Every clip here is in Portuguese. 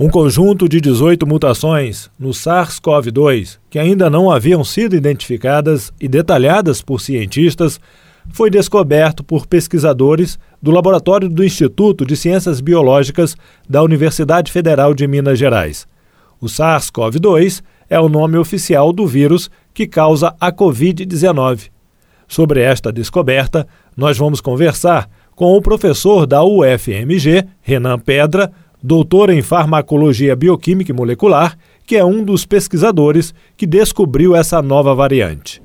Um conjunto de 18 mutações no SARS-CoV-2, que ainda não haviam sido identificadas e detalhadas por cientistas, foi descoberto por pesquisadores do laboratório do Instituto de Ciências Biológicas da Universidade Federal de Minas Gerais. O SARS-CoV-2 é o nome oficial do vírus que causa a Covid-19. Sobre esta descoberta, nós vamos conversar com o professor da UFMG, Renan Pedra, doutor em farmacologia bioquímica e molecular, que é um dos pesquisadores que descobriu essa nova variante.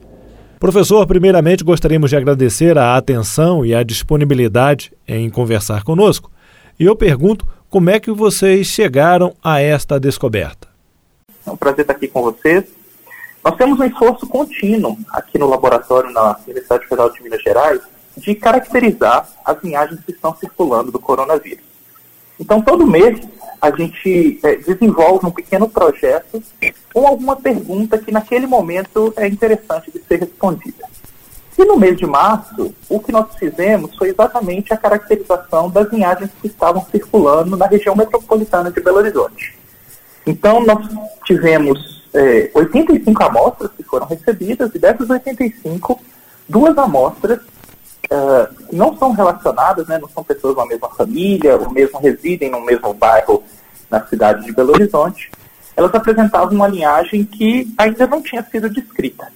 Professor, primeiramente gostaríamos de agradecer a atenção e a disponibilidade em conversar conosco. E eu pergunto como é que vocês chegaram a esta descoberta. É um prazer estar aqui com vocês. Nós temos um esforço contínuo aqui no laboratório na Universidade Federal de Minas Gerais de caracterizar as linhagens que estão circulando do coronavírus. Então, todo mês, a gente é, desenvolve um pequeno projeto com alguma pergunta que, naquele momento, é interessante de ser respondida. E no mês de março, o que nós fizemos foi exatamente a caracterização das linhagens que estavam circulando na região metropolitana de Belo Horizonte. Então, nós tivemos é, 85 amostras que foram recebidas, e dessas 85, duas amostras uh, não são relacionadas, né, não são pessoas da mesma família, ou mesmo residem no mesmo bairro na cidade de Belo Horizonte, elas apresentavam uma linhagem que ainda não tinha sido descrita.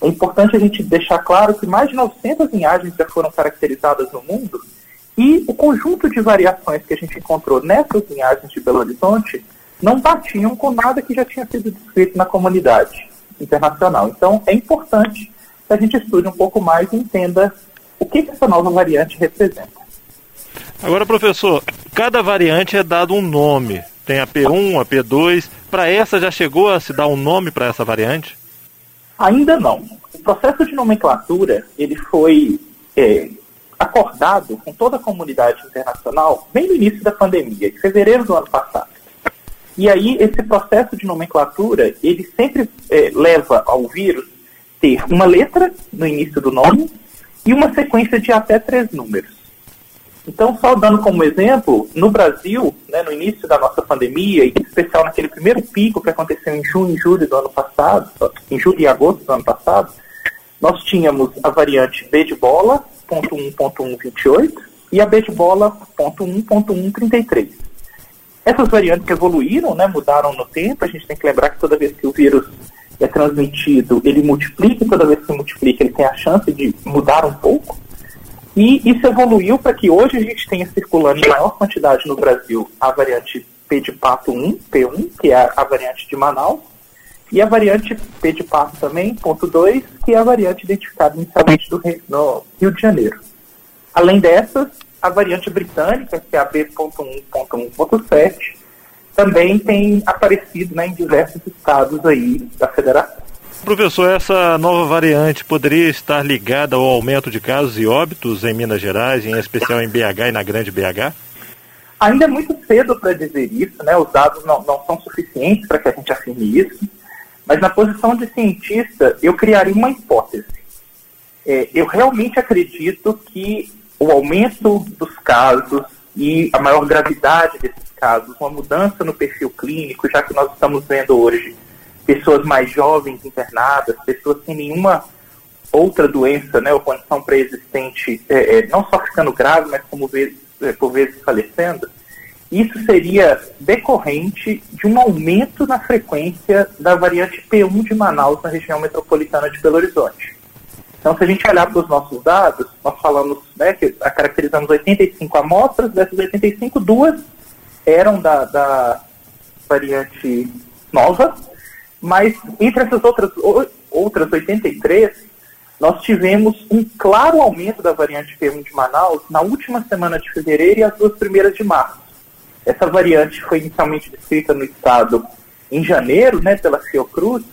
É importante a gente deixar claro que mais de 900 linhagens já foram caracterizadas no mundo e o conjunto de variações que a gente encontrou nessas linhagens de Belo Horizonte não batiam com nada que já tinha sido descrito na comunidade internacional. Então, é importante que a gente estude um pouco mais e entenda o que, que essa nova variante representa. Agora, professor, cada variante é dado um nome. Tem a P1, a P2. Para essa já chegou a se dar um nome para essa variante? Ainda não. O processo de nomenclatura ele foi é, acordado com toda a comunidade internacional bem no início da pandemia, em fevereiro do ano passado. E aí esse processo de nomenclatura ele sempre é, leva ao vírus ter uma letra no início do nome e uma sequência de até três números. Então, só dando como exemplo, no Brasil, né, no início da nossa pandemia, e em especial naquele primeiro pico que aconteceu em junho e julho do ano passado, em julho e agosto do ano passado, nós tínhamos a variante B de bola, ponto 1.128, e a B de bola, ponto 1.133. Essas variantes evoluíram, né, mudaram no tempo, a gente tem que lembrar que toda vez que o vírus é transmitido, ele multiplica, e toda vez que multiplica, ele tem a chance de mudar um pouco. E isso evoluiu para que hoje a gente tenha circulando em maior quantidade no Brasil a variante P de pato 1, P1, que é a variante de Manaus, e a variante P de pato também, ponto 2, que é a variante identificada inicialmente do Rio, no Rio de Janeiro. Além dessas, a variante britânica, que é a B.1.1.7, também tem aparecido né, em diversos estados aí da federação. Professor, essa nova variante poderia estar ligada ao aumento de casos e óbitos em Minas Gerais, em especial em BH e na Grande BH? Ainda é muito cedo para dizer isso, né? Os dados não, não são suficientes para que a gente afirme isso. Mas na posição de cientista, eu criaria uma hipótese. É, eu realmente acredito que o aumento dos casos e a maior gravidade desses casos, uma mudança no perfil clínico, já que nós estamos vendo hoje pessoas mais jovens internadas, pessoas sem nenhuma outra doença, né, ou condição pré-existente, é, é, não só ficando grave, mas como vezes, é, por vezes falecendo, isso seria decorrente de um aumento na frequência da variante P1 de Manaus na região metropolitana de Belo Horizonte. Então, se a gente olhar para os nossos dados, nós falamos né, que caracterizamos 85 amostras, dessas 85, duas eram da, da variante nova, mas entre essas outras, outras 83, nós tivemos um claro aumento da variante P1 de Manaus na última semana de fevereiro e as duas primeiras de março. Essa variante foi inicialmente descrita no estado em janeiro, né, pela Fiocruz,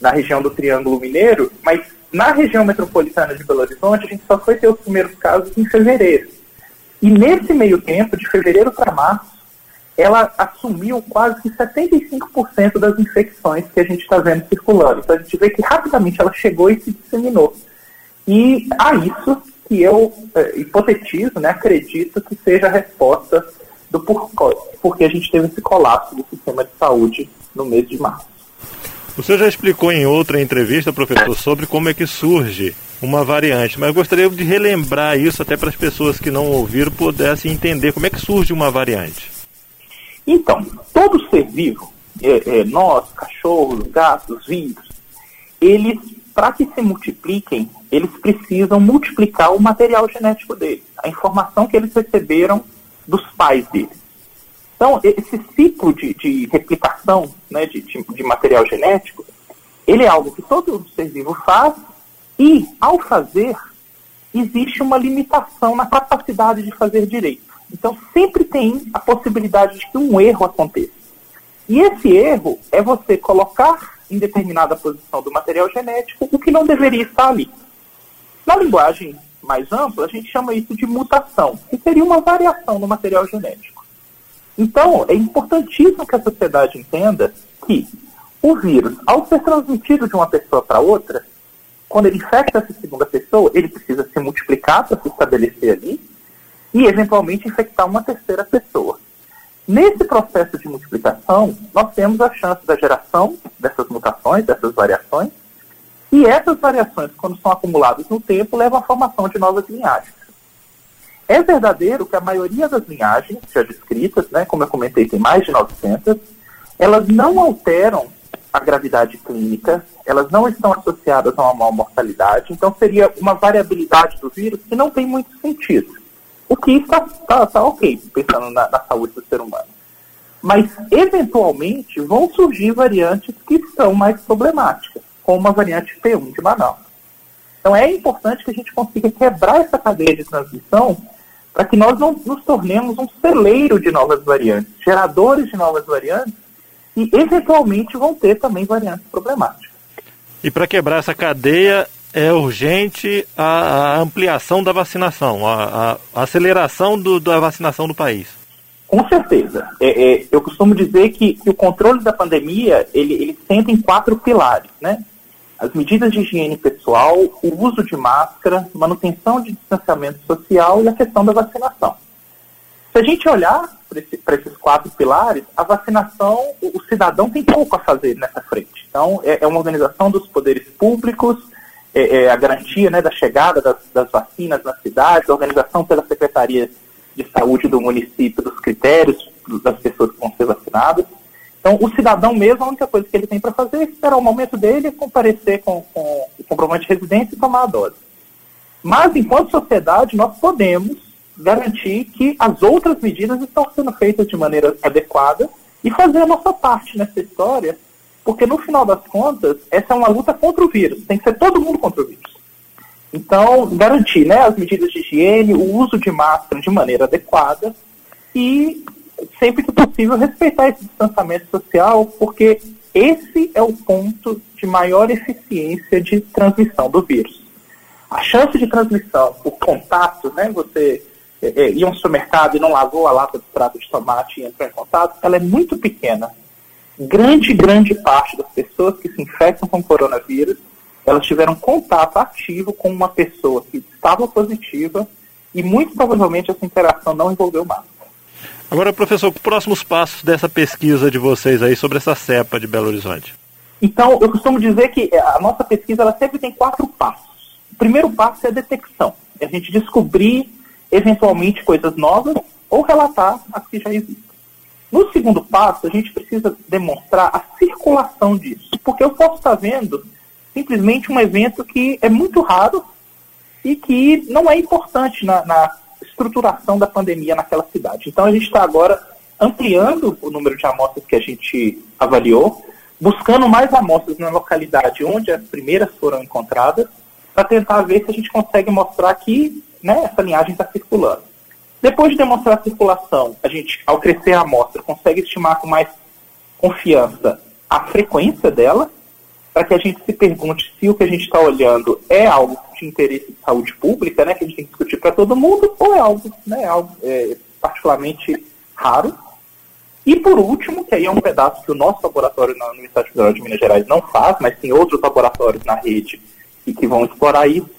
na região do Triângulo Mineiro, mas na região metropolitana de Belo Horizonte a gente só foi ter os primeiros casos em fevereiro. E nesse meio tempo, de fevereiro para março, ela assumiu quase que 75% das infecções que a gente está vendo circulando. Então a gente vê que rapidamente ela chegou e se disseminou. E a isso que eu é, hipotetizo, né, acredito que seja a resposta do porquê a gente teve esse colapso do sistema de saúde no mês de março. O senhor já explicou em outra entrevista, professor, sobre como é que surge uma variante, mas gostaria de relembrar isso até para as pessoas que não ouviram pudessem entender como é que surge uma variante. Então, todo ser vivo, é, é, nós, cachorros, gatos, vírus, eles, para que se multipliquem, eles precisam multiplicar o material genético deles, a informação que eles receberam dos pais deles. Então, esse ciclo de, de replicação né, de, de, de, material genético, ele é algo que todo ser vivo faz e, ao fazer, existe uma limitação na capacidade de fazer direito. Então, sempre tem a possibilidade de que um erro aconteça. E esse erro é você colocar em determinada posição do material genético o que não deveria estar ali. Na linguagem mais ampla, a gente chama isso de mutação, que seria uma variação no material genético. Então, é importantíssimo que a sociedade entenda que o vírus, ao ser transmitido de uma pessoa para outra, quando ele infecta essa segunda pessoa, ele precisa se multiplicar para se estabelecer ali e, eventualmente, infectar uma terceira pessoa. Nesse processo de multiplicação, nós temos a chance da geração dessas mutações, dessas variações, e essas variações, quando são acumuladas no tempo, levam à formação de novas linhagens. É verdadeiro que a maioria das linhagens já descritas, né, como eu comentei, tem mais de 900, elas não alteram a gravidade clínica, elas não estão associadas a uma maior mortalidade, então seria uma variabilidade do vírus que não tem muito sentido. O que está tá, tá ok, pensando na, na saúde do ser humano. Mas, eventualmente, vão surgir variantes que são mais problemáticas, como a variante P1 de Manaus. Então, é importante que a gente consiga quebrar essa cadeia de transmissão para que nós não nos tornemos um celeiro de novas variantes, geradores de novas variantes, e eventualmente vão ter também variantes problemáticas. E para quebrar essa cadeia, é urgente a, a ampliação da vacinação, a, a aceleração do, da vacinação do país. Com certeza. É, é, eu costumo dizer que, que, o controle da pandemia, ele, ele senta em quatro pilares, né? as medidas de higiene pessoal, o uso de máscara, manutenção de distanciamento social e a questão da vacinação. Se a gente olhar para esse, esses quatro pilares, a vacinação, o, cidadão tem pouco a fazer nessa frente. Então, é, é uma organização dos poderes públicos, é, é a garantia né, da chegada das, das vacinas nas cidades, a organização pela Secretaria de Saúde do município dos critérios das pessoas que vão ser vacinadas. Então, o cidadão mesmo, a única coisa que ele tem para fazer é esperar o momento dele, comparecer com, com o comprovante de residência e tomar a dose. Mas, enquanto sociedade, nós podemos garantir que as outras medidas estão sendo feitas de maneira adequada e fazer a nossa parte nessa história, porque, no final das contas, essa é uma luta contra o vírus. Tem que ser todo mundo contra o vírus. Então, garantir né, as medidas de higiene, o uso de máscara de maneira adequada e sempre que possível, respeitar esse distanciamento social, porque esse é o ponto de maior eficiência de transmissão do vírus. A chance de transmissão por contato, né, você é, é, ir supermercado e não lavou a lata de prato de tomate e entrou em contato, ela é muito pequena. Grande, grande parte das pessoas que se infectam com coronavírus, elas tiveram contato ativo com uma pessoa que estava positiva e muito provavelmente essa interação não envolveu máscara. Agora, professor, próximos passos dessa pesquisa de vocês aí sobre essa cepa de Belo Horizonte? Então, eu costumo dizer que a nossa pesquisa ela sempre tem quatro passos. O primeiro passo é a detecção, é a gente descobrir eventualmente coisas novas ou relatar as que já existem. No segundo passo, a gente precisa demonstrar a circulação disso, porque eu posso estar vendo simplesmente um evento que é muito raro e que não é importante na, na estruturação da pandemia naquela cidade. Então a gente está agora ampliando o número de amostras que a gente avaliou, buscando mais amostras na localidade onde as primeiras foram encontradas, para tentar ver se a gente consegue mostrar que né, essa linhagem está circulando. Depois de demonstrar a circulação, a gente, ao crescer a amostra, consegue estimar com mais confiança a frequência dela, para que a gente se pergunte se o que a gente está olhando é algo de interesse de saúde pública, né, que a gente tem que discutir para todo mundo, ou é algo, né, algo é, particularmente raro. E por último, que aí é um pedaço que o nosso laboratório na Universidade Federal de Minas Gerais não faz, mas tem outros laboratórios na rede e que vão explorar isso,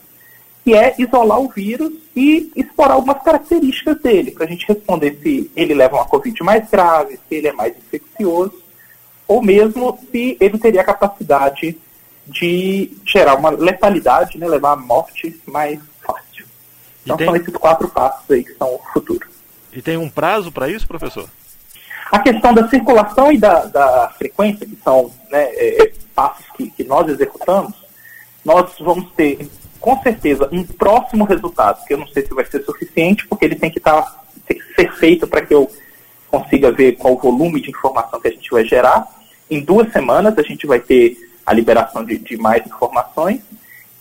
que é isolar o vírus e explorar algumas características dele, para a gente responder se ele leva uma Covid mais grave, se ele é mais infeccioso, ou mesmo se ele teria a capacidade de gerar uma letalidade, né, levar à morte mais fácil. Então tem... são esses quatro passos aí que são o futuro. E tem um prazo para isso, professor? A questão da circulação e da, da frequência, que são né, é, passos que, que nós executamos, nós vamos ter com certeza, um próximo resultado, que eu não sei se vai ser suficiente, porque ele tem que tá, ser feito para que eu consiga ver qual o volume de informação que a gente vai gerar. Em duas semanas a gente vai ter a liberação de, de mais informações.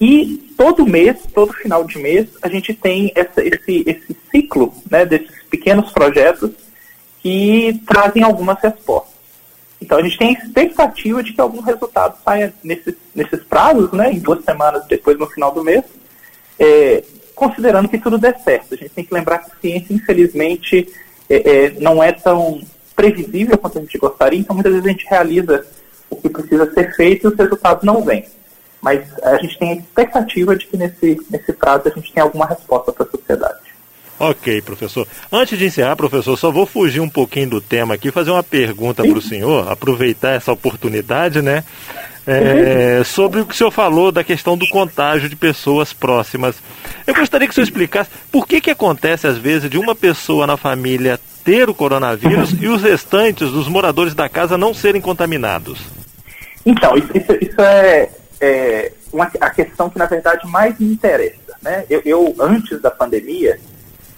E todo mês, todo final de mês, a gente tem essa, esse, esse ciclo né, desses pequenos projetos que trazem algumas respostas. Então a gente tem expectativa de que algum resultado saia nesses, nesses prazos, né, em duas semanas depois no final do mês, é, considerando que tudo der certo. A gente tem que lembrar que a ciência, infelizmente, é, é, não é tão previsível quanto a gente gostaria, então muitas vezes a gente realiza o que precisa ser feito e os resultados não vêm. Mas a gente tem a expectativa de que nesse, nesse prazo a gente tenha alguma resposta para a sociedade. Ok, professor. Antes de encerrar, professor, só vou fugir um pouquinho do tema aqui, fazer uma pergunta para o senhor, aproveitar essa oportunidade, né? É, sobre o que o senhor falou da questão do contágio de pessoas próximas. Eu gostaria que o senhor explicasse por que, que acontece, às vezes, de uma pessoa na família ter o coronavírus e os restantes, os moradores da casa, não serem contaminados. Então, isso, isso, isso é, é uma, a questão que, na verdade, mais me interessa. Né? Eu, eu antes da pandemia,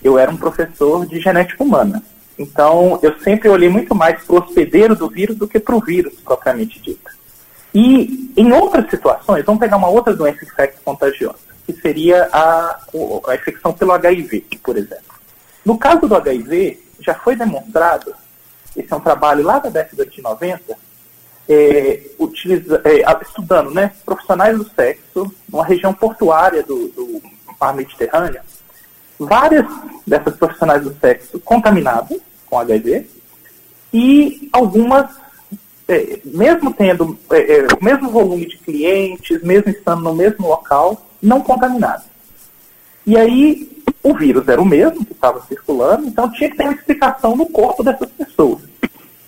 eu era um professor de genética humana. Então, eu sempre olhei muito mais para o hospedeiro do vírus do que para o vírus propriamente dito. E em outras situações, vamos pegar uma outra doença infecto-contagiosa, que seria a, a infecção pelo HIV, por exemplo. No caso do HIV, já foi demonstrado, esse é um trabalho lá da década de 90, é, utiliza, é, estudando né, profissionais do sexo numa região portuária do, do mar Mediterrâneo, várias dessas profissionais do sexo contaminadas com HIV e algumas, é, mesmo tendo é, é, o mesmo volume de clientes, mesmo estando no mesmo local, não contaminadas. E aí o vírus era o mesmo que estava circulando, então tinha que ter uma explicação no corpo dessas pessoas.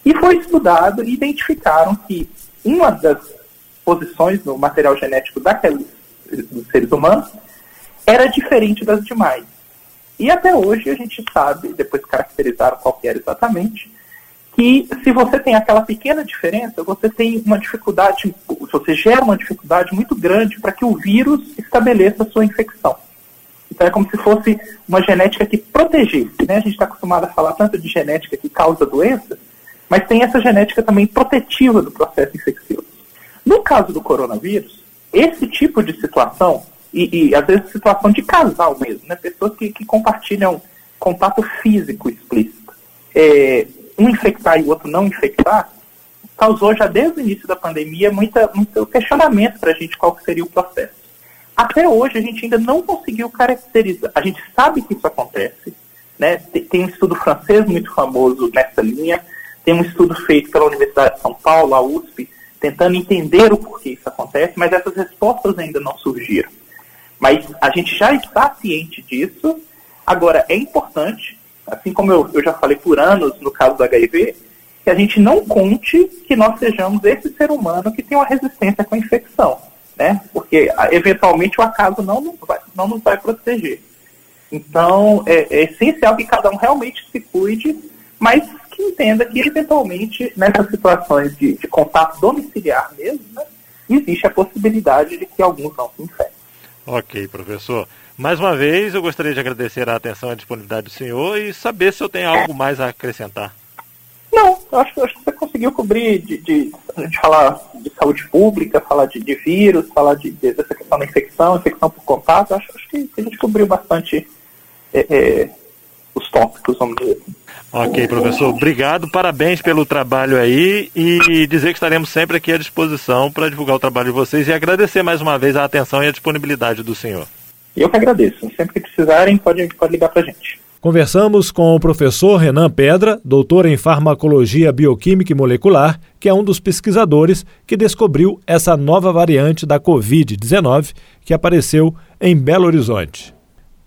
E foi estudado e identificaram que uma das posições no material genético daqueles dos seres humanos era diferente das demais. E até hoje a gente sabe, depois caracterizaram qual era exatamente, que se você tem aquela pequena diferença, você tem uma dificuldade, você gera uma dificuldade muito grande para que o vírus estabeleça a sua infecção. Então é como se fosse uma genética que protegesse. Né? A gente está acostumado a falar tanto de genética que causa doença, mas tem essa genética também protetiva do processo infeccioso. No caso do coronavírus, esse tipo de situação e, e, às vezes situação de casal mesmo, né? Pessoas que, que compartilham contato físico explícito. É, um infectar e o outro não infectar causou já desde o início da pandemia muita, muito questionamento para a gente qual seria o processo. Até hoje a gente ainda não conseguiu caracterizar. A gente sabe que isso acontece, né? Tem, tem um estudo francês muito famoso nessa linha, tem um estudo feito pela Universidade de São Paulo, a USP, tentando entender o porquê isso acontece, mas essas respostas ainda não surgiram. Mas a gente já está ciente disso. Agora, é importante, assim como eu, eu já falei por anos no caso do HIV, que a gente não conte que nós sejamos esse ser humano que tem uma resistência com a infecção, né? Porque eventualmente o acaso não nos vai, não nos vai proteger. Então é, é, essencial que cada um realmente se cuide, mas que entenda que eventualmente nessas situações de, de contato domiciliar mesmo, né, existe a possibilidade de que alguns não se infectem. Ok, professor. Mais uma vez, eu gostaria de agradecer a atenção e a disponibilidade do senhor e saber se eu tenho algo mais a acrescentar. Não, acho, acho que você conseguiu cobrir de, de, gente falar de saúde pública, falar de, de vírus, falar de, de, dessa questão da infecção, infecção por contato. Acho, acho que a gente cobriu bastante é, é, os tópicos, vamos dizer. Ok, professor, obrigado, parabéns pelo trabalho aí e dizer que estaremos sempre aqui à disposição para divulgar o trabalho de vocês e agradecer mais uma vez a atenção e a disponibilidade do senhor. Eu que agradeço, sempre que precisarem pode, pode ligar para a gente. Conversamos com o professor Renan Pedra, doutor em farmacologia bioquímica e molecular, que é um dos pesquisadores que descobriu essa nova variante da Covid-19 que apareceu em Belo Horizonte.